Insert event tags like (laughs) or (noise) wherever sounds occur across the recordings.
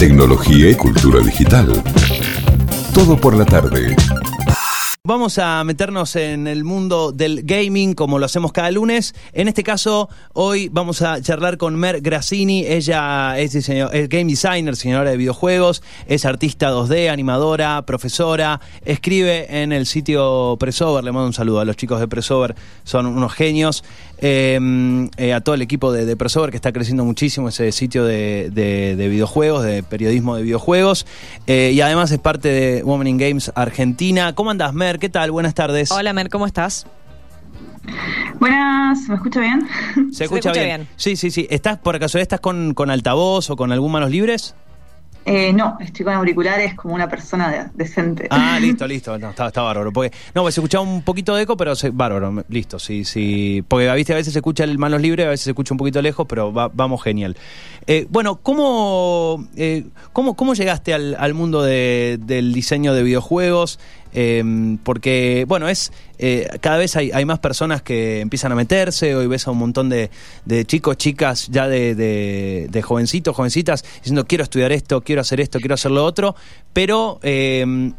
tecnología y cultura digital. Todo por la tarde. Vamos a meternos en el mundo del gaming como lo hacemos cada lunes. En este caso, hoy vamos a charlar con Mer Grassini. Ella es, diseño- es game designer, diseñadora de videojuegos, es artista 2D, animadora, profesora, escribe en el sitio Pressover. Le mando un saludo a los chicos de Pressover, son unos genios. Eh, eh, a todo el equipo de, de Pressover que está creciendo muchísimo ese sitio de, de- de videojuegos, de periodismo de videojuegos. Eh, y además es parte de Women in Games Argentina. ¿Cómo andas, Mer? ¿Qué tal? Buenas tardes. Hola Mer, ¿cómo estás? Buenas, ¿me escucha bien? ¿Se escucha, escucha bien? bien. Sí, sí, sí. ¿Estás por casualidad estás con, con altavoz o con algún manos libres? Eh, no, estoy con auriculares como una persona de- decente. Ah, (laughs) listo, listo. No, está, está bárbaro. Porque, no, pues se escuchaba un poquito de eco, pero se, bárbaro. Listo, sí, sí. Porque ¿viste? a veces se escucha el manos libres, a veces se escucha un poquito lejos, pero va- vamos genial. Eh, bueno, ¿cómo, eh, cómo, cómo llegaste al, al mundo de- del diseño de videojuegos? Eh, porque, bueno, es eh, cada vez hay, más personas que empiezan a meterse, hoy ves a un montón de, de chicos, chicas, ya de, de- de jovencitos, jovencitas, diciendo quiero estudiar esto, quiero hacer esto, quiero hacer lo otro, pero... eh,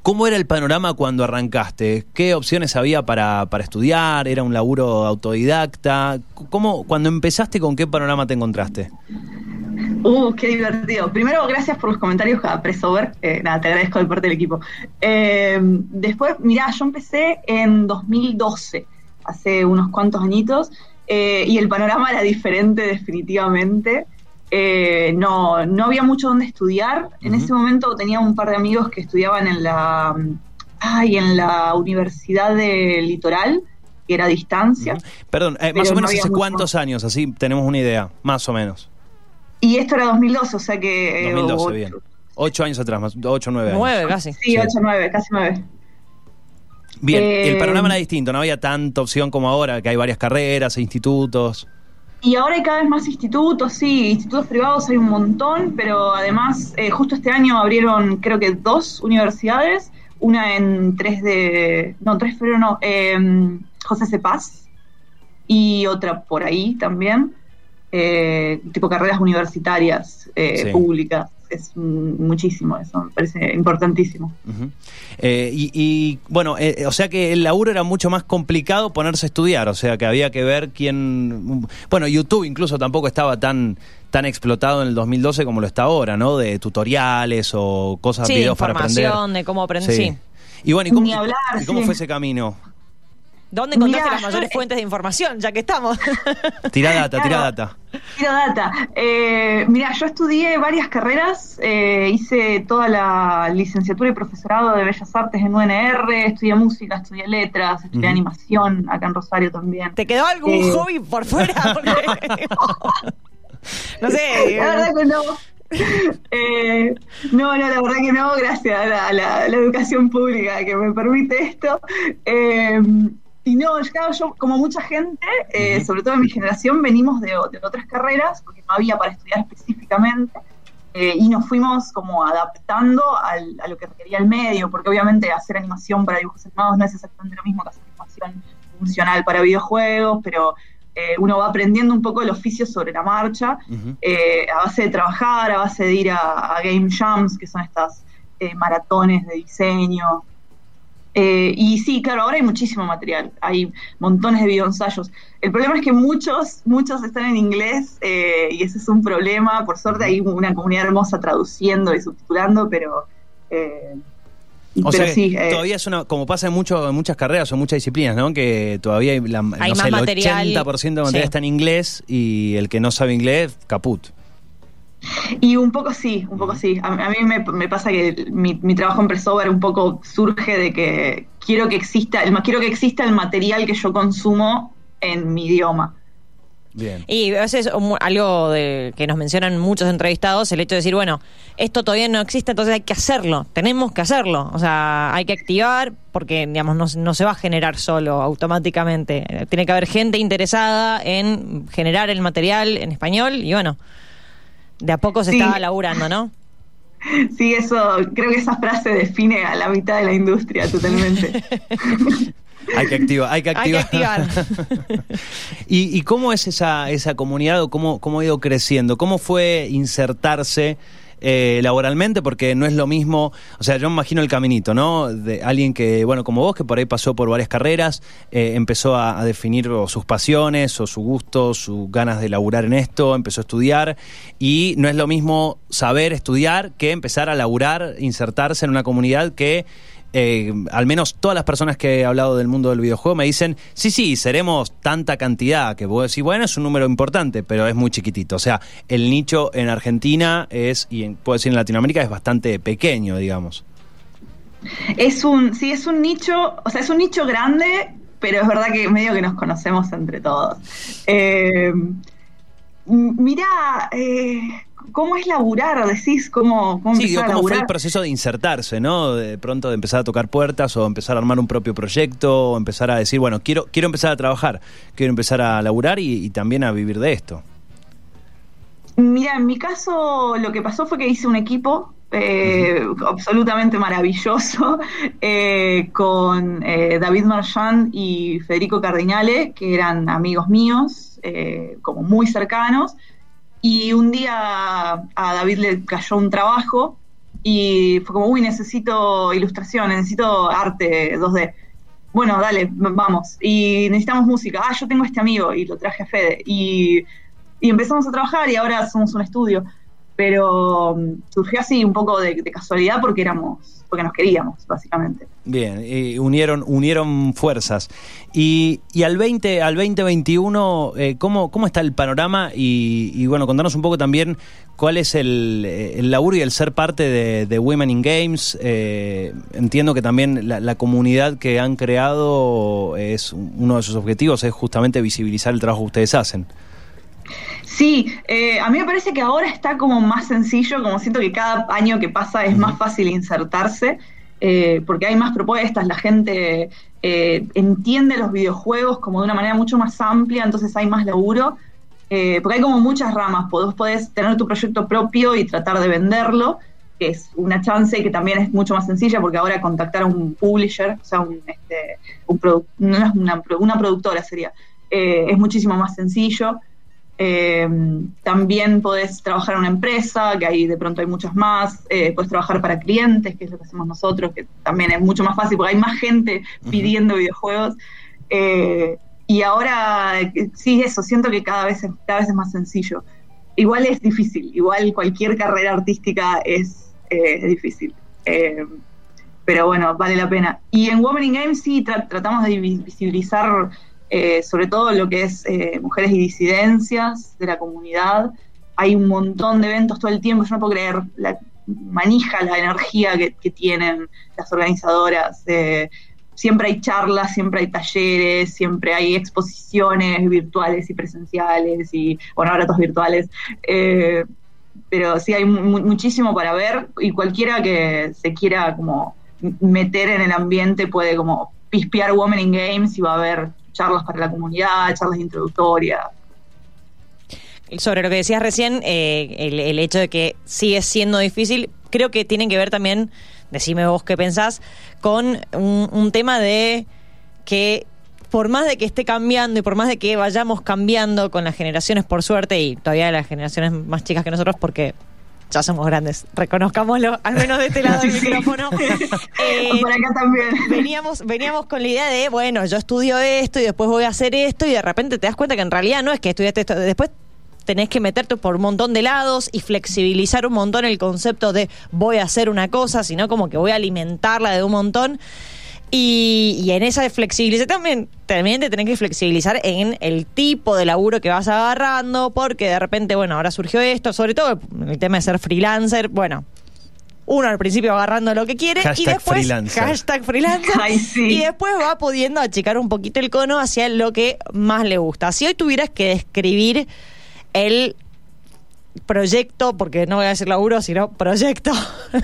¿Cómo era el panorama cuando arrancaste? ¿Qué opciones había para, para estudiar? ¿Era un laburo autodidacta? ¿Cómo, cuando empezaste, con qué panorama te encontraste? Uh, qué divertido. Primero, gracias por los comentarios a Pressover. Eh, nada, te agradezco de parte del equipo. Eh, después, mirá, yo empecé en 2012, hace unos cuantos añitos, eh, y el panorama era diferente definitivamente. Eh, no, no había mucho donde estudiar. En ese momento tenía un par de amigos que estudiaban en la, ay, en la Universidad del Litoral, que era a distancia. Perdón, eh, más o no menos hace mucho. cuántos años, así tenemos una idea, más o menos. Y esto era 2012, o sea que... eh, 2012, ocho- bien. Ocho años atrás, más, ocho, nueve años. Nueve casi. Sí, 8, 9, casi 9. Bien, Eh, el panorama era distinto, no había tanta opción como ahora, que hay varias carreras e institutos. Y ahora hay cada vez más institutos, sí, institutos privados hay un montón, pero además eh, justo este año abrieron creo que dos universidades, una en 3 de, no, 3 de febrero no, eh, José Cepaz y otra por ahí también, eh, tipo carreras universitarias eh, Sí. públicas, es muchísimo eso, me parece importantísimo. Eh, y, y, bueno, eh, o sea que el laburo era mucho más complicado ponerse a estudiar, o sea que había que ver quién... Bueno, YouTube incluso tampoco estaba tan tan explotado en el 2012 como lo está ahora, ¿no? De tutoriales o cosas, Sí, de videos para aprender. información, de cómo aprender. Sí. Y bueno, ¿y cómo, Ni hablar, y cómo sí. fue ese camino? ¿Dónde encontraste Mirá, las yo- mayores fuentes de información? Ya que estamos. (laughs) Tira data, tira Claro. data. Tiro data. Eh, mira, yo estudié varias carreras, eh, hice toda la licenciatura y profesorado de Bellas Artes en UNR, estudié música, estudié letras, estudié animación acá en Rosario también. ¿Te quedó algún Eh. hobby por fuera? (laughs) Porque- (laughs) no sé. La verdad que no. Eh, no, no, la verdad que no, gracias a la, a la- a la educación pública que me permite esto. Eh, y no, claro, yo, como mucha gente, eh, sobre todo en mi generación, venimos de, de otras carreras, porque no había para estudiar específicamente, eh, y nos fuimos como adaptando al- a lo que requería el medio, porque obviamente hacer animación para dibujos animados no es exactamente lo mismo que hacer animación funcional para videojuegos, pero eh, uno va aprendiendo un poco el oficio sobre la marcha a base de trabajar, a base de ir a, a game jams, que son estas eh, maratones de diseño. Eh, y sí, claro, ahora hay muchísimo material, hay montones de videoensayos. El problema es que muchos, muchos están en inglés eh, y ese es un problema. Por suerte hay una comunidad hermosa traduciendo y subtitulando, pero... eh, O pero sea, que sí, eh, todavía es una, como pasa en, mucho, en muchas carreras o muchas disciplinas, ¿no? Que todavía hay, la, Hay no más sé, material. el 80% de material Sí. está en inglés y el que no sabe inglés, caput. Y un poco sí, un poco sí. A, a mí me, me pasa que mi, mi trabajo en Pressover un poco surge de que quiero que exista, el, quiero que exista el material que yo consumo en mi idioma. Bien. Y a veces um, algo de, que nos mencionan muchos entrevistados, el hecho de decir, bueno, esto todavía no existe, entonces hay que hacerlo, tenemos que hacerlo, o sea, hay que activar porque, digamos, no, no se va a generar solo automáticamente, tiene que haber gente interesada en generar el material en español y bueno, de a poco se Sí. está laburando, ¿no? (laughs) Sí, eso, creo que esa frase define a la mitad de la industria totalmente. (laughs) Hay que activar, hay que Hay que activar. (laughs) ¿Y, y cómo es esa, esa comunidad o cómo, cómo ha ido creciendo? ¿Cómo fue insertarse eh, laboralmente? Porque no es lo mismo, o sea, yo me imagino el caminito, ¿no? De alguien que, bueno, como vos, que por ahí pasó por varias carreras, eh, empezó a, definir o sus pasiones o su gusto, sus ganas de laburar en esto, empezó a estudiar y no es lo mismo saber estudiar que empezar a laburar, insertarse en una comunidad que eh, al menos todas las personas que he hablado del mundo del videojuego me dicen, sí, sí, seremos tanta cantidad que puedo decir, bueno, es un número importante, pero es muy chiquitito. O sea, el nicho en Argentina es, y en- puedo decir en Latinoamérica, es bastante pequeño, digamos. Es un, sí, es un nicho, o sea, es un nicho grande, pero es verdad que medio que nos conocemos entre todos. Eh, m- mirá, eh, ¿cómo es laburar? Decís, ¿cómo, cómo Sí, digo, a ¿cómo fue el proceso de insertarse, no? De pronto de empezar a tocar puertas o empezar a armar un propio proyecto o empezar a decir, bueno, quiero, quiero empezar a trabajar, quiero empezar a laburar y, y también a vivir de esto. Mira, en mi caso lo que pasó fue que hice un equipo eh, absolutamente maravilloso (laughs) eh, con eh, David Marchand y Federico Cardinale, que eran amigos míos, eh, como muy cercanos. Y un día a David le cayó un trabajo y fue como, uy, necesito ilustración, necesito arte 2D. Bueno, dale, vamos. Y necesitamos música. Ah, yo tengo este amigo y lo traje a Fede. Y, y empezamos a trabajar y ahora somos un estudio. Pero mm, surgió así un poco de, casualidad porque éramos, porque nos queríamos, básicamente. Bien, y unieron, unieron fuerzas. Y, y al 20, al 2021, eh, ¿cómo, ¿cómo está el panorama? Y, y bueno, contanos un poco también cuál es el, eh, el laburo y el ser parte de, de Women in Games. Eh, entiendo que también la, la comunidad que han creado es uno de sus objetivos, es justamente visibilizar el trabajo que ustedes hacen. Sí, eh, a mí me parece que ahora está como más sencillo, como siento que cada año que pasa es más fácil insertarse, eh, porque hay más propuestas, la gente eh, entiende los videojuegos como de una manera mucho más amplia, entonces hay más laburo, eh, porque hay como muchas ramas, vos podés tener tu proyecto propio y tratar de venderlo, que es una chance que también es mucho más sencilla, porque ahora contactar a un publisher, o sea, un, este, un produ- una, una productora sería, eh, es muchísimo más sencillo. Eh, también podés trabajar en una empresa, que ahí de pronto hay muchas más. Eh, podés trabajar para clientes, que es lo que hacemos nosotros, que también es mucho más fácil porque hay más gente pidiendo videojuegos. Eh, y ahora, eh, sí, eso, siento que cada vez, es, cada vez es más sencillo. Igual es difícil, igual cualquier carrera artística es, es difícil. Pero bueno, vale la pena. Y en Women in Games sí tra- tratamos de vi- visibilizar eh, sobre todo lo que es eh, mujeres y disidencias de la comunidad. Hay un montón de eventos todo el tiempo, yo no puedo creer la manija, la energía que, que tienen las organizadoras. eh, siempre hay charlas, siempre hay talleres, siempre hay exposiciones virtuales y presenciales y, bueno, ahora todos virtuales. pero sí hay mu- muchísimo para ver y cualquiera que se quiera como meter en el ambiente puede como pispear Women in Games y va a haber charlas para la comunidad, charlas introductorias. Sobre lo que decías recién, eh, el, hecho de que sigue siendo difícil, creo que tiene que ver también, decime vos qué pensás, con un, un tema de que por más de que esté cambiando y por más de que vayamos cambiando con las generaciones, por suerte, y todavía las generaciones más chicas que nosotros, porque ya somos grandes, reconozcámoslo, al menos de este lado del micrófono. (laughs) Eh, Por acá también. veníamos, veníamos con la idea de, bueno, yo estudio esto y después voy a hacer esto y de repente te das cuenta que en realidad no es que estudiaste esto, después tenés que meterte por un montón de lados y flexibilizar un montón el concepto de voy a hacer una cosa, sino como que voy a alimentarla de un montón. Y, y en esa flexibilización también, también te tenés que flexibilizar en el tipo de laburo que vas agarrando, porque de repente, bueno, ahora surgió esto, sobre todo el tema de ser freelancer, bueno, uno al principio agarrando lo que quiere y Hashtag después freelancer. hashtag freelancer (laughs) Ay, sí. y después va pudiendo achicar un poquito el cono hacia lo que más le gusta. Si hoy tuvieras que describir el proyecto, porque no voy a decir laburo, sino proyecto,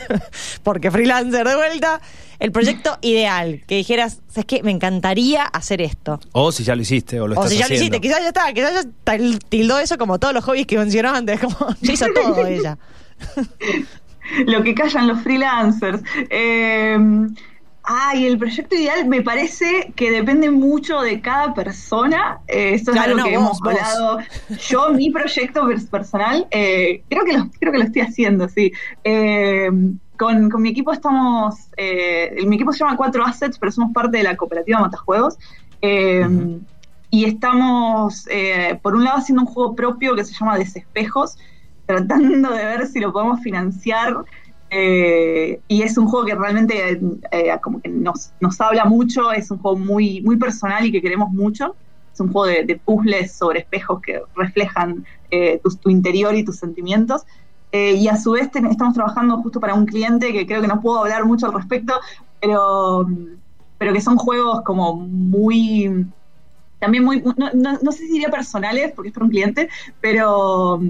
(laughs) porque freelancer de vuelta, el proyecto ideal, que dijeras, es que me encantaría hacer esto. O si ya lo hiciste o lo O estás si ya lo hiciste, quizás ya está, quizás ya tildó eso como todos los hobbies que mencionó antes, como (laughs) ya hizo todo ella. (laughs) lo que callan los freelancers. Eh, Ay, el proyecto ideal me parece que depende mucho de cada persona. Eh, esto es algo no, que vos, hemos vos. hablado. Yo, mi proyecto pers- personal, eh, creo, que lo, creo que lo estoy haciendo, sí. Eh, con, con mi equipo estamos. eh, mi equipo se llama Cuatro Assets, pero somos parte de la cooperativa Matajuegos. Eh, Y estamos, por un lado, haciendo un juego propio que se llama Desespejos, tratando de ver si lo podemos financiar. Eh, y es un juego que realmente eh, como que nos, nos habla mucho, es un juego muy, muy personal y que queremos mucho. Es un juego de, de puzzles sobre espejos que reflejan eh, tu, tu interior y tus sentimientos. Eh, y a su vez ten- estamos trabajando justo para un cliente que creo que no puedo hablar mucho al respecto, pero, pero que son juegos como muy también muy, no, no- no sé si diría personales, porque es para un cliente, pero,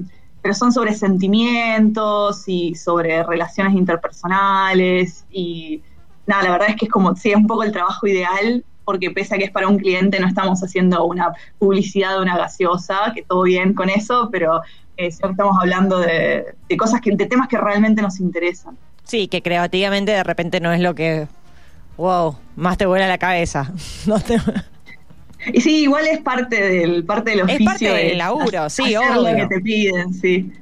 pero son sobre sentimientos y sobre relaciones interpersonales y nada, la verdad es que es como, sí, es un poco el trabajo ideal, porque pese a que es para un cliente, no estamos haciendo una publicidad de una gaseosa, que todo bien con eso, pero eh, estamos hablando de, de cosas que, de temas que realmente nos interesan. Sí, que creativamente de repente no es lo que, wow, más te vuela la cabeza. (laughs) No te- Y sí, igual es parte del, parte del Es oficio. parte del de laburo, sí, hacer lo obvio. que te piden, sí.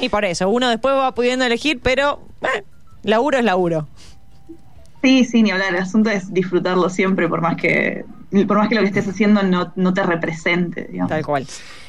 Y por eso, uno después va pudiendo elegir, pero eh, laburo es laburo. Sí, sí, ni hablar. El asunto es disfrutarlo siempre, por más que, por más que lo que estés haciendo no, no te represente, digamos. Tal cual.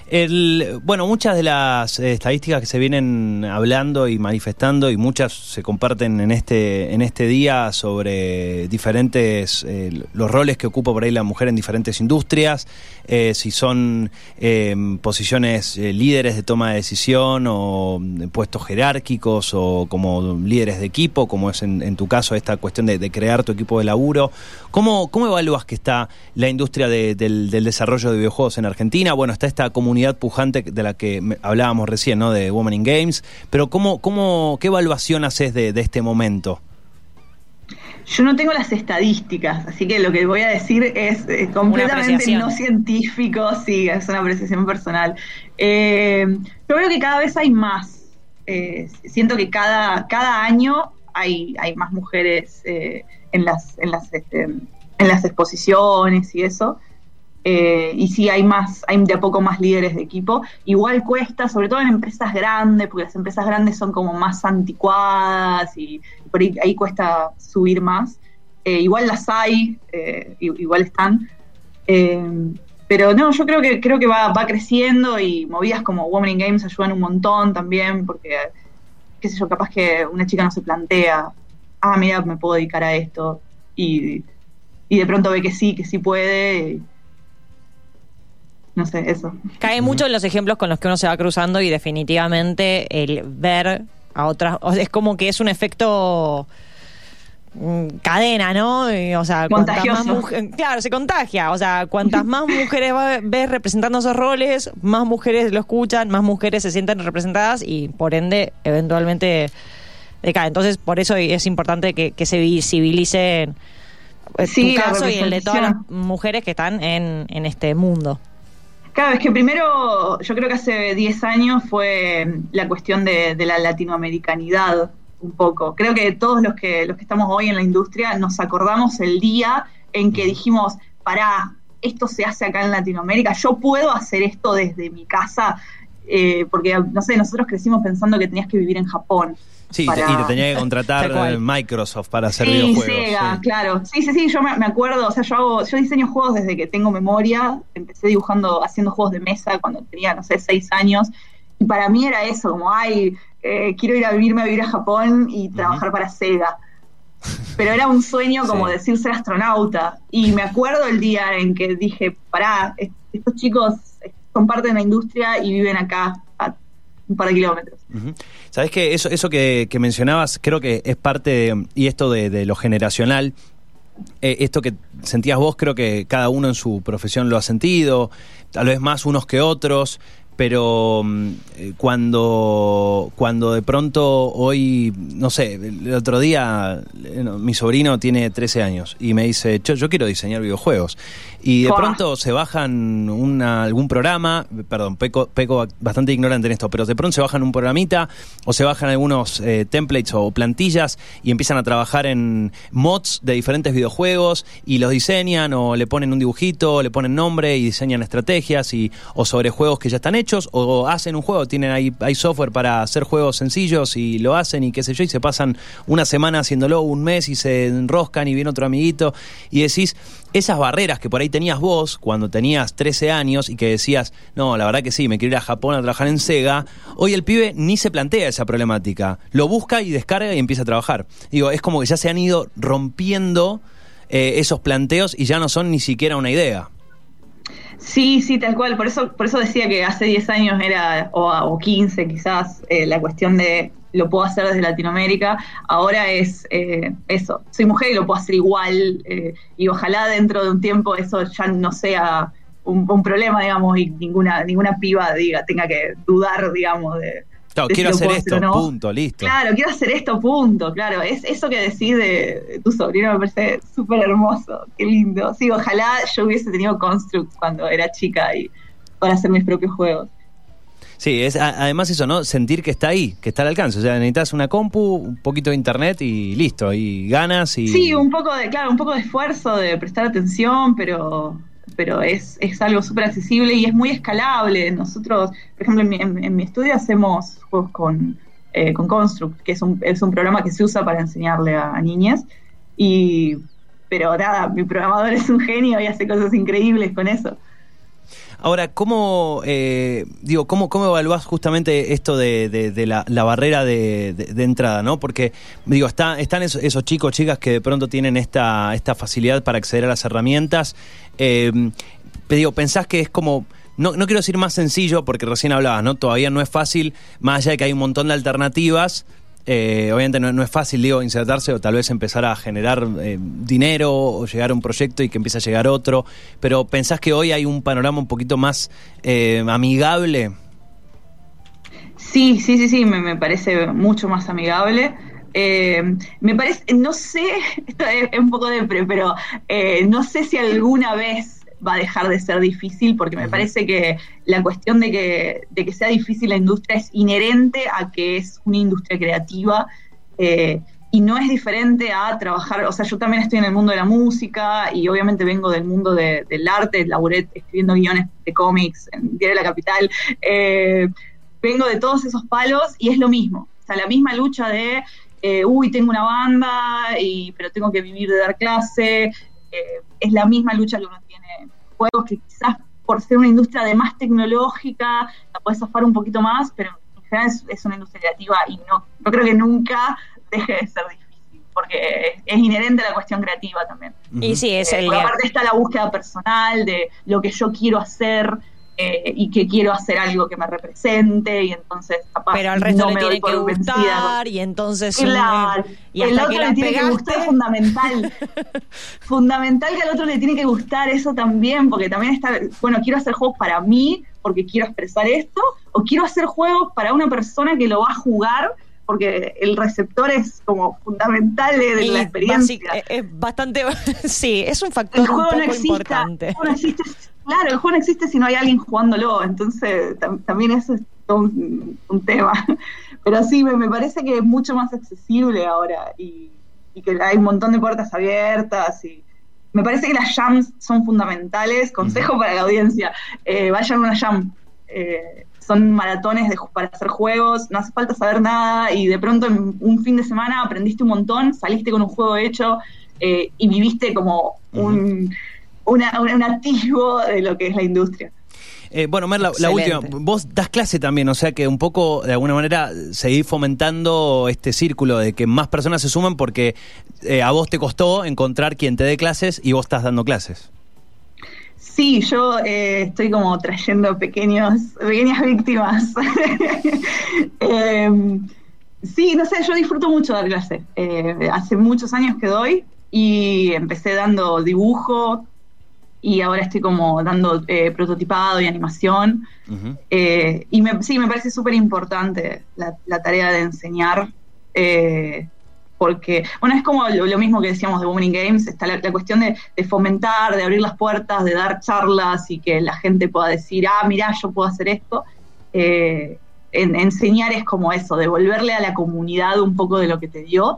El, bueno, muchas de las eh, estadísticas que se vienen hablando y manifestando y muchas se comparten en este en este día sobre diferentes eh, los roles que ocupa por ahí la mujer en diferentes industrias, eh, si son eh, posiciones líderes de toma de decisión o mm, puestos jerárquicos o como líderes de equipo, como es en, en tu caso esta cuestión de, crear tu equipo de laburo. ¿Cómo, cómo evalúas que está la industria de- del, del desarrollo de videojuegos en Argentina? Bueno, está esta comunidad pujante de la que me- hablábamos recién, ¿no? De Women in Games, pero ¿cómo, cómo, ¿qué evaluación haces de, de este momento? Yo no tengo las estadísticas, así que lo que voy a decir es eh, completamente no científico, sí, es una apreciación personal. Eh, yo veo que cada vez hay más. Eh, siento que cada, cada año hay, hay más mujeres eh, en, las, en, las, este, en las exposiciones y eso. Eh, y sí hay más, hay de a poco más líderes de equipo. Igual cuesta, sobre todo en empresas grandes, porque las empresas grandes son como más anticuadas y por ahí, cuesta subir más. Eh, igual las hay, eh, igual están. Eh, pero no, yo creo que creo que va, va creciendo y movidas como Women in Games ayudan un montón también, porque, qué sé yo, capaz que una chica no se plantea, ah, mira, me puedo dedicar a esto, y, y de pronto ve que sí, que sí puede. No sé, eso. Cae mucho en los ejemplos con los que uno se va cruzando y definitivamente el ver a otras, o sea, es como que es un efecto mm, cadena, ¿no? Y, o sea, cuantas más Contagioso. mujeres, claro, se contagia, o sea, cuantas más mujeres va- ves representando esos roles, más mujeres lo escuchan, más mujeres se sienten representadas y por ende eventualmente decae. Entonces, por eso es importante que, que se visibilice eh, Sí, tu caso y el de todas las mujeres que están en, en este mundo. Claro, es que primero, yo creo que hace 10 años fue la cuestión de, de la latinoamericanidad, un poco. Creo que todos los que, los que estamos hoy en la industria nos acordamos el día en que dijimos, pará, esto se hace acá en Latinoamérica, yo puedo hacer esto desde mi casa, eh, porque, no sé, nosotros crecimos pensando que tenías que vivir en Japón. Sí, para- y te tenía que (laughs) contratar Microsoft para hacer Sí, videojuegos. Sega, sí. claro. Sí, sí, sí, yo me, me acuerdo, o sea, yo hago, yo diseño juegos desde que tengo memoria, empecé dibujando, haciendo juegos de mesa cuando tenía, no sé, seis años, y para mí era eso, como, ay, eh, quiero ir a vivirme a vivir a Japón y trabajar para Sega. Pero era un sueño (laughs) como Sí. decir ser astronauta. Y me acuerdo el día en que dije, pará, est- estos chicos son parte de la industria y viven acá a un par de kilómetros. Sabes que eso, eso que, que mencionabas creo que es parte de, y esto de, de lo generacional. eh, esto que sentías vos, creo que cada uno en su profesión lo ha sentido, tal vez más unos que otros, pero mm, eh, cuando, cuando de pronto hoy, no sé, el otro día eh, mi sobrino tiene 13 años y me dice, yo, yo quiero diseñar videojuegos. Y de Buah. pronto se bajan una- algún programa, perdón, peco, peco bastante ignorante en esto, pero de pronto se bajan un programita o se bajan algunos eh, templates o plantillas y empiezan a trabajar en mods de diferentes videojuegos y los diseñan o le ponen un dibujito, le ponen nombre y diseñan estrategias y, o sobre juegos que ya están hechos o hacen un juego, tienen ahí, hay software para hacer juegos sencillos y lo hacen y qué sé yo y se pasan una semana haciéndolo, un mes y se enroscan y viene otro amiguito y decís, esas barreras que por ahí tenías vos cuando tenías 13 años y que decías, no, la verdad que sí, me quiero ir a Japón a trabajar en Sega, hoy el pibe ni se plantea esa problemática. Lo busca y descarga y empieza a trabajar. Digo, es como que ya se han ido rompiendo eh, esos planteos y ya no son ni siquiera una idea. Sí, sí, tal cual. Por eso, por eso decía que hace 10 años era, o, o 15 quizás, eh, la cuestión de lo puedo hacer desde Latinoamérica. Ahora es eh, eso, soy mujer y lo puedo hacer igual. eh, y ojalá dentro de un tiempo eso ya no sea un, un problema, digamos, y ninguna, ninguna piba diga, tenga que dudar, digamos, de... Claro, quiero hacer esto, no. punto, listo. Claro, quiero hacer esto, punto, claro. Es eso que decís de, de tu sobrino me parece súper hermoso, qué lindo. Sí, ojalá yo hubiese tenido Construct cuando era chica y para hacer mis propios juegos. Sí, es a- además eso, ¿no? Sentir que está ahí, que está al alcance. O sea, necesitas una compu, un poquito de internet y listo, y ganas y... Sí, un poco de, claro, un poco de esfuerzo, de prestar atención, pero, pero es, es algo súper accesible y es muy escalable. Nosotros, por ejemplo, en mi, en- mi estudio hacemos juegos con, eh, con Construct, que es un, es un programa que se usa para enseñarle a, a niñas. Y, pero nada, mi programador es un genio y hace cosas increíbles con eso. Ahora, ¿cómo, eh, digo, cómo, cómo evaluás justamente esto de, de- la, barrera de, entrada, ¿no? Porque, digo, está, están esos, esos chicos, chicas que de pronto tienen esta, esta facilidad para acceder a las herramientas. Pero digo, pensás que es como, no, no quiero decir más sencillo, porque recién hablabas, ¿no? Todavía no es fácil, más allá de que hay un montón de alternativas. Eh, obviamente no, no es fácil, digo, insertarse o tal vez empezar a generar eh, dinero o llegar a un proyecto y que empiece a llegar otro, pero ¿pensás que hoy hay un panorama un poquito más eh, amigable? Sí, sí, sí, sí, me, me parece mucho más amigable. Eh, me parece, no sé, (laughs) esto es, un poco de pero eh, no sé si alguna vez va a dejar de ser difícil, porque me parece que la cuestión de que, de que sea difícil la industria es inherente a que es una industria creativa. eh, y no es diferente a trabajar, o sea, yo también estoy en el mundo de la música y obviamente vengo del mundo de- del arte, laburé escribiendo guiones de cómics en Diario de la Capital, eh, vengo de todos esos palos y es lo mismo, o sea, la misma lucha de, eh, uy, tengo una banda, y, pero tengo que vivir de dar clase, eh, es la misma lucha que uno tiene en juegos que quizás por ser una industria de más tecnológica, la puedes zafar un poquito más, pero en general es, es una industria creativa y no, no creo que nunca deje de ser difícil, porque es, inherente a la cuestión creativa también. Y sí, es Eh, el... aparte está la búsqueda personal de lo que yo quiero hacer eh, y que quiero hacer algo que me represente y entonces capaz Pero al resto no le me tiene que vencida. gustar y entonces... Claro, y el otro que le tiene que gustar es fundamental. (laughs) fundamental que al otro le tiene que gustar eso también, porque también está, bueno, quiero hacer juegos para mí porque quiero expresar esto, o quiero hacer juegos para una persona que lo va a jugar porque el receptor es como fundamental de, y la experiencia. eh, es bastante... (laughs) sí, es un factor el un juego poco no existe, importante. el juego no existe, claro, el juego no existe si no hay alguien jugándolo, entonces tam- también eso es todo un, un tema. (laughs) Pero sí, me, me parece que es mucho más accesible ahora y, y que hay un montón de puertas abiertas y me parece que las jams son fundamentales. Consejo para la audiencia, eh, vayan a una jam. Eh, son maratones de, para hacer juegos, no hace falta saber nada y de pronto en un fin de semana aprendiste un montón, saliste con un juego hecho eh, y viviste como un, una- un, un atisbo de lo que es la industria. Eh, bueno, Mer, la, última. Vos das clase también, o sea que un poco, de alguna manera, seguís fomentando este círculo de que más personas se suman porque eh, a vos te costó encontrar quien te dé clases y vos estás dando clases. Sí, yo eh, estoy como trayendo pequeños, pequeñas víctimas. (laughs) Eh, sí, no sé, yo disfruto mucho dar clase. Eh, hace muchos años que doy y empecé dando dibujo y ahora estoy como dando eh, prototipado y animación. Eh, y me, sí, me parece súper importante la, tarea de enseñar, eh, porque, bueno, es como lo, mismo que decíamos de Women in Games, está la, cuestión de, fomentar, de abrir las puertas, de dar charlas y que la gente pueda decir, ah, mira, yo puedo hacer esto. enseñar es como eso, devolverle a la comunidad un poco de lo que te dio.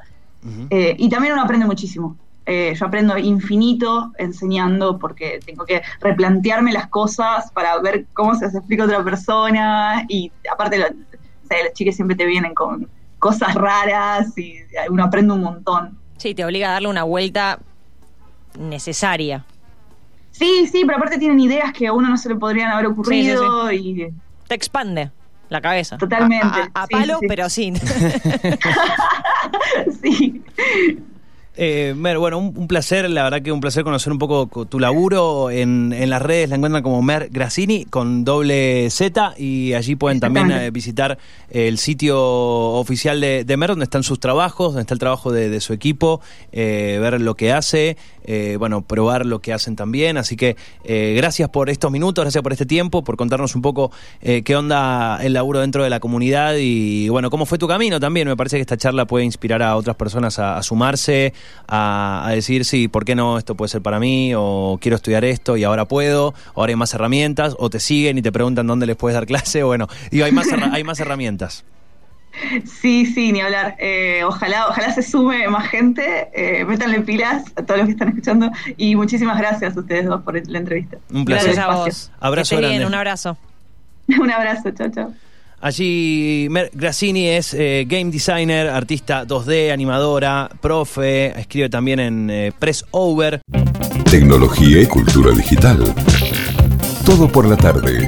y también uno aprende muchísimo. Eh, yo aprendo infinito enseñando porque tengo que replantearme las cosas para ver cómo se las explica a otra persona y aparte los chicos siempre te vienen con cosas raras y uno aprende un montón. Sí, te obliga a darle una vuelta necesaria. Sí, sí, pero aparte tienen ideas que a uno no se le podrían haber ocurrido y... Te expande la cabeza. Totalmente. A, palo, pero sin. (laughs) sí. Eh, Mer, bueno, un, placer, la verdad que un placer conocer un poco tu laburo. En, en las redes la encuentran como Mer Grassini con doble Z y allí pueden también eh, visitar el sitio oficial de, Mer donde están sus trabajos, donde está el trabajo de, su equipo, eh, ver lo que hace, eh, bueno, probar lo que hacen también. Así que gracias por estos minutos, gracias por este tiempo, por contarnos un poco qué onda el laburo dentro de la comunidad y bueno, cómo fue tu camino también. Me parece que esta charla puede inspirar a otras personas a sumarse a, decir, sí, ¿por qué no? Esto puede ser para mí, o quiero estudiar esto y ahora puedo, ahora hay más herramientas, o te siguen y te preguntan dónde les puedes dar (laughs) clase, bueno, digo, hay más, hay más herramientas. Sí, sí, ni hablar. Eh, ojalá, ojalá se sume más gente, eh, métanle pilas a todos los que están escuchando y muchísimas gracias a ustedes dos por la entrevista. Un placer. Gracias a vos. Abrazo grande. un abrazo. (laughs) un abrazo, chao, chao. Allí Mer Grassini es eh, game designer, artista 2D, animadora, profe, escribe también en eh, Press Over. Tecnología y cultura digital. Todo por la tarde.